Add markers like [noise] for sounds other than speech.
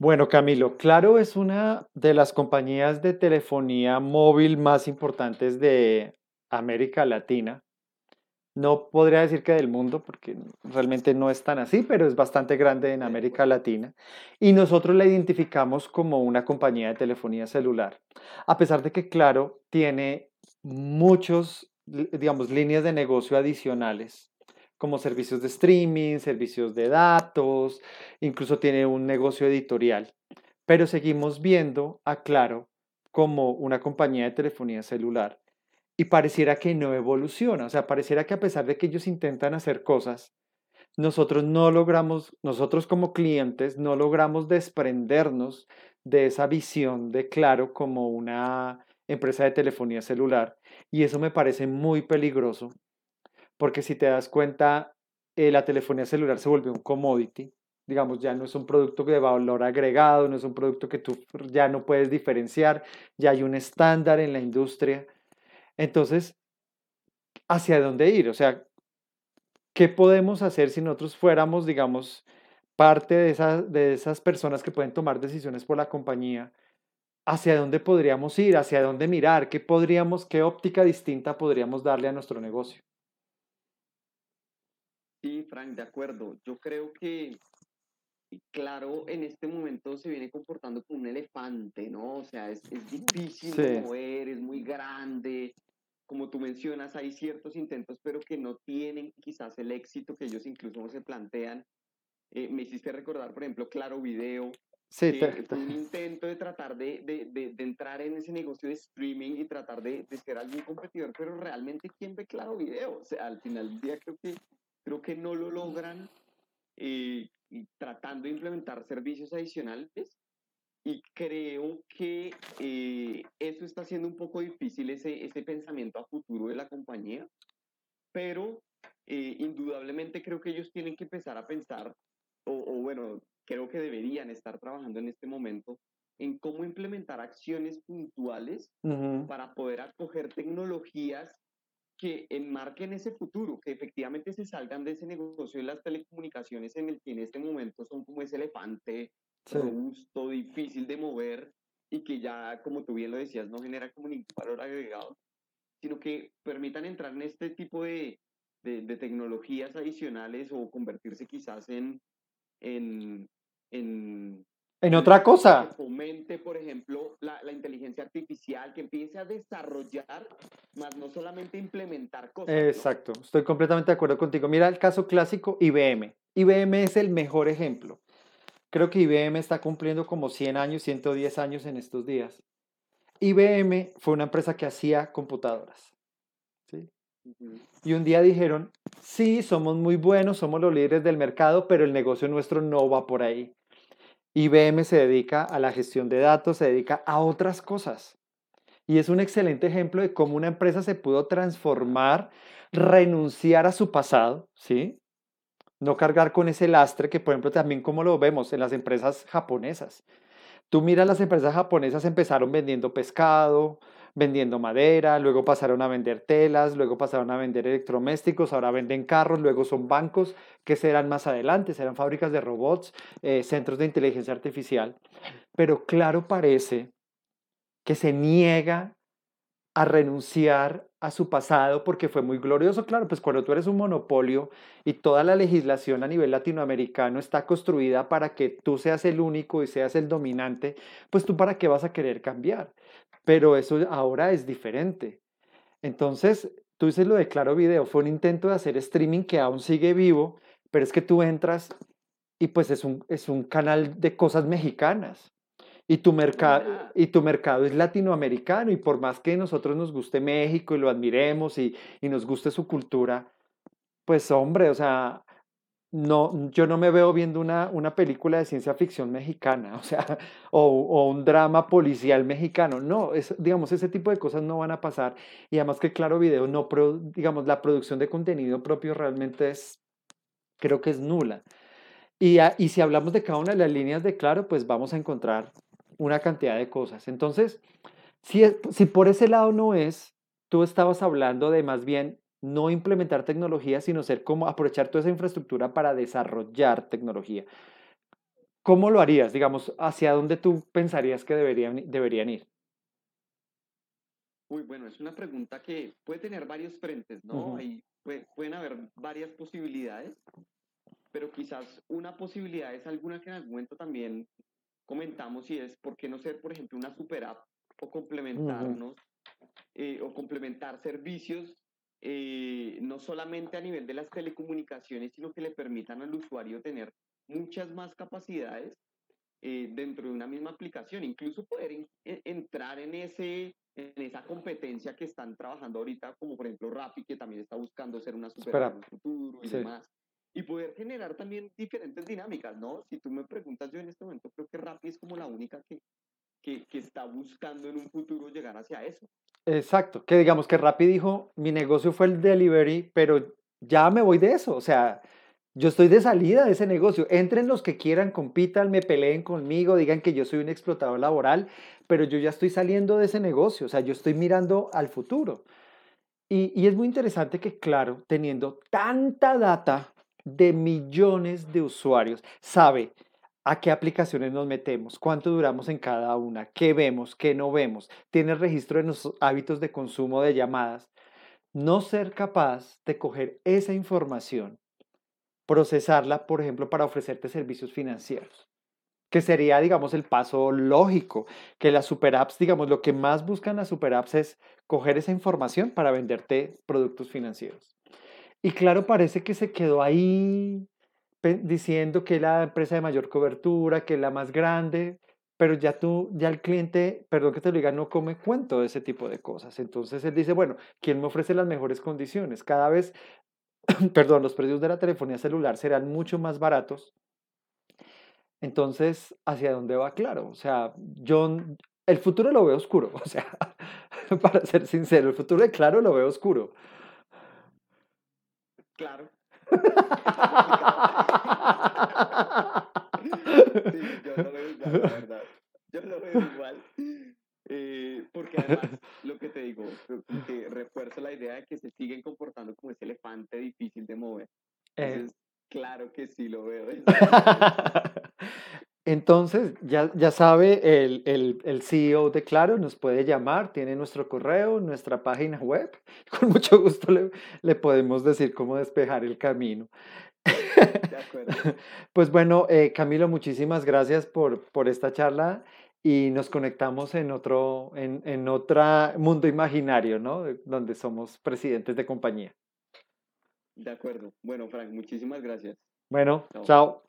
Bueno, Camilo, Claro es una de las compañías de telefonía móvil más importantes de América Latina. No podría decir que del mundo, porque realmente no es tan así, pero es bastante grande en América Latina. Y nosotros la identificamos como una compañía de telefonía celular. A pesar de que Claro tiene muchos, digamos, líneas de negocio adicionales, como servicios de streaming, servicios de datos, incluso tiene un negocio editorial. Pero seguimos viendo a Claro como una compañía de telefonía celular y pareciera que no evoluciona, o sea, pareciera que a pesar de que ellos intentan hacer cosas, nosotros no logramos, nosotros como clientes, no logramos desprendernos de esa visión de Claro como una empresa de telefonía celular. Y eso me parece muy peligroso, porque si te das cuenta, eh, la telefonía celular se volvió un commodity. Digamos, ya no es un producto de valor agregado, no es un producto que tú ya no puedes diferenciar, ya hay un estándar en la industria. Entonces, ¿hacia dónde ir? O sea, ¿qué podemos hacer si nosotros fuéramos, digamos, parte de de esas personas que pueden tomar decisiones por la compañía? ¿Hacia dónde podríamos ir? ¿Hacia dónde mirar? ¿Qué podríamos, qué óptica distinta podríamos darle a nuestro negocio? Sí, Frank, de acuerdo. Yo creo que, claro, en este momento se viene comportando como un elefante, ¿no? O sea, es, es difícil de Sí, mover, es muy grande. Como tú mencionas, hay ciertos intentos, pero que no tienen quizás el éxito que ellos incluso se plantean. Eh, me hiciste recordar, por ejemplo, Claro Video, sí, fue un intento de tratar de, de, de, de entrar en ese negocio de streaming y tratar de, de ser algún competidor, pero realmente, ¿quién ve Claro Video? O sea, al final del día creo que, creo que no lo logran eh, tratando de implementar servicios adicionales y creo que eh, eso está haciendo un poco difícil ese, ese pensamiento a futuro de la compañía, pero eh, indudablemente creo que ellos tienen que empezar a pensar, o, o bueno, creo que deberían estar trabajando en este momento en cómo implementar acciones puntuales Ujú, para poder acoger tecnologías que enmarquen ese futuro, que efectivamente se salgan de ese negocio de las telecomunicaciones en el que en este momento son como ese elefante sí. robusto, difícil de mover y que ya, como tú bien lo decías, no genera como ningún valor agregado, sino que permitan entrar en este tipo de, de, de tecnologías adicionales o convertirse quizás en, en, en En otra empresa que cosa, fomente, por ejemplo, la, la inteligencia artificial, que empiece a desarrollar, más no solamente implementar cosas, ¿no? exacto, estoy completamente de acuerdo contigo. Mira el caso clásico IBM. IBM es el mejor ejemplo. Creo que IBM está cumpliendo como 100 años, 110 años en estos días. IBM fue una empresa que hacía computadoras, ¿sí? Y un día dijeron, sí, somos muy buenos, somos los líderes del mercado, pero el negocio nuestro no va por ahí. IBM se dedica a la gestión de datos, se dedica a otras cosas. Y es un excelente ejemplo de cómo una empresa se pudo transformar, renunciar a su pasado, ¿sí? No cargar con ese lastre que, por ejemplo, también como lo vemos en las empresas japonesas. Tú miras las empresas japonesas empezaron vendiendo pescado, vendiendo madera, luego pasaron a vender telas, luego pasaron a vender electrodomésticos, ahora venden carros, luego son bancos, que serán más adelante, serán fábricas de robots, eh, centros de inteligencia artificial. Pero claro parece que se niega a renunciar a su pasado porque fue muy glorioso. Claro, pues cuando tú eres un monopolio y toda la legislación a nivel latinoamericano está construida para que tú seas el único y seas el dominante, pues tú para qué vas a querer cambiar. Pero eso ahora es diferente. Entonces, tú dices lo de Claro Video, fue un intento de hacer streaming que aún sigue vivo, pero es que tú entras y pues es un, es un canal de cosas mexicanas. Y tu, mercado, y tu mercado es latinoamericano y por más que nosotros nos guste México y lo admiremos y, y nos guste su cultura, pues hombre, o sea, no, yo no me veo viendo una, una película de ciencia ficción mexicana, [laughs] o sea, o, o un drama policial mexicano. No, es, digamos, ese tipo de cosas no van a pasar. Y además que Claro Video no, pro- digamos, la producción de contenido propio realmente es, creo que es nula. Y, a- y si hablamos de cada una de las líneas de Claro, pues vamos a encontrar una cantidad de cosas. Entonces, si, es- si por ese lado no es, tú estabas hablando de más bien no implementar tecnología, sino ser como aprovechar toda esa infraestructura para desarrollar tecnología. ¿cómo lo harías? Digamos, ¿hacia dónde tú pensarías que deberían, deberían ir? Uy, bueno, es una pregunta que puede tener varios frentes, ¿no? Ahí pueden haber varias posibilidades, pero quizás una posibilidad es alguna que en algún momento también comentamos y es por qué no ser, por ejemplo, una super app o complementarnos eh, o complementar servicios eh, no solamente a nivel de las telecomunicaciones, sino que le permitan al usuario tener muchas más capacidades eh, dentro de una misma aplicación, incluso poder entrar en, ese, en esa competencia que están trabajando ahorita, como por ejemplo Rappi, que también está buscando ser una super app en el futuro y demás. Y poder generar también diferentes dinámicas, ¿no? Si tú me preguntas, yo en este momento creo que Rappi es como la única que, que, que está buscando en un futuro llegar hacia eso. Exacto, que digamos que Rappi dijo, mi negocio fue el delivery, pero ya me voy de eso, o sea, yo estoy de salida de ese negocio. Entren los que quieran, compitan, me peleen conmigo, digan que yo soy un explotador laboral, pero yo ya estoy saliendo de ese negocio, o sea, yo estoy mirando al futuro. Y, y es muy interesante que, claro, teniendo tanta data de millones de usuarios, sabe a qué aplicaciones nos metemos, cuánto duramos en cada una, qué vemos, qué no vemos, tiene registro de nuestros hábitos de consumo de llamadas. No ser capaz de coger esa información, procesarla, por ejemplo, para ofrecerte servicios financieros, que sería, digamos, el paso lógico, que las super apps, digamos, lo que más buscan las super apps es coger esa información para venderte productos financieros. Y claro, parece que se quedó ahí diciendo que es la empresa de mayor cobertura, que es la más grande, pero ya tú, ya el cliente, perdón que te lo diga, no come cuento de ese tipo de cosas. Entonces él dice, bueno, ¿quién me ofrece las mejores condiciones? Cada vez, [clears throat] perdón, los precios de la telefonía celular serán mucho más baratos. Entonces, ¿hacia dónde va? Claro, o sea, yo, el futuro lo veo oscuro, [laughs] o sea, para ser sincero, el futuro de Claro lo veo oscuro. Claro, yo lo veo igual, la verdad. Yo lo veo igual. Eh, porque además, lo que te digo, que refuerzo la idea de que se siguen comportando como ese elefante difícil de mover. Eh. Entonces, claro que sí lo veo. [laughs] Entonces, ya, ya sabe, el, el, el, CEO de Claro nos puede llamar, tiene nuestro correo, nuestra página web. [laughs] Con mucho gusto le, le podemos decir cómo despejar el camino. De acuerdo. [laughs] Pues bueno, eh, Camilo, muchísimas gracias por, por esta charla y nos conectamos en otro, en, en mundo imaginario, ¿no? Donde somos presidentes de compañía. De acuerdo. Bueno, Frank, muchísimas gracias. Bueno, chao.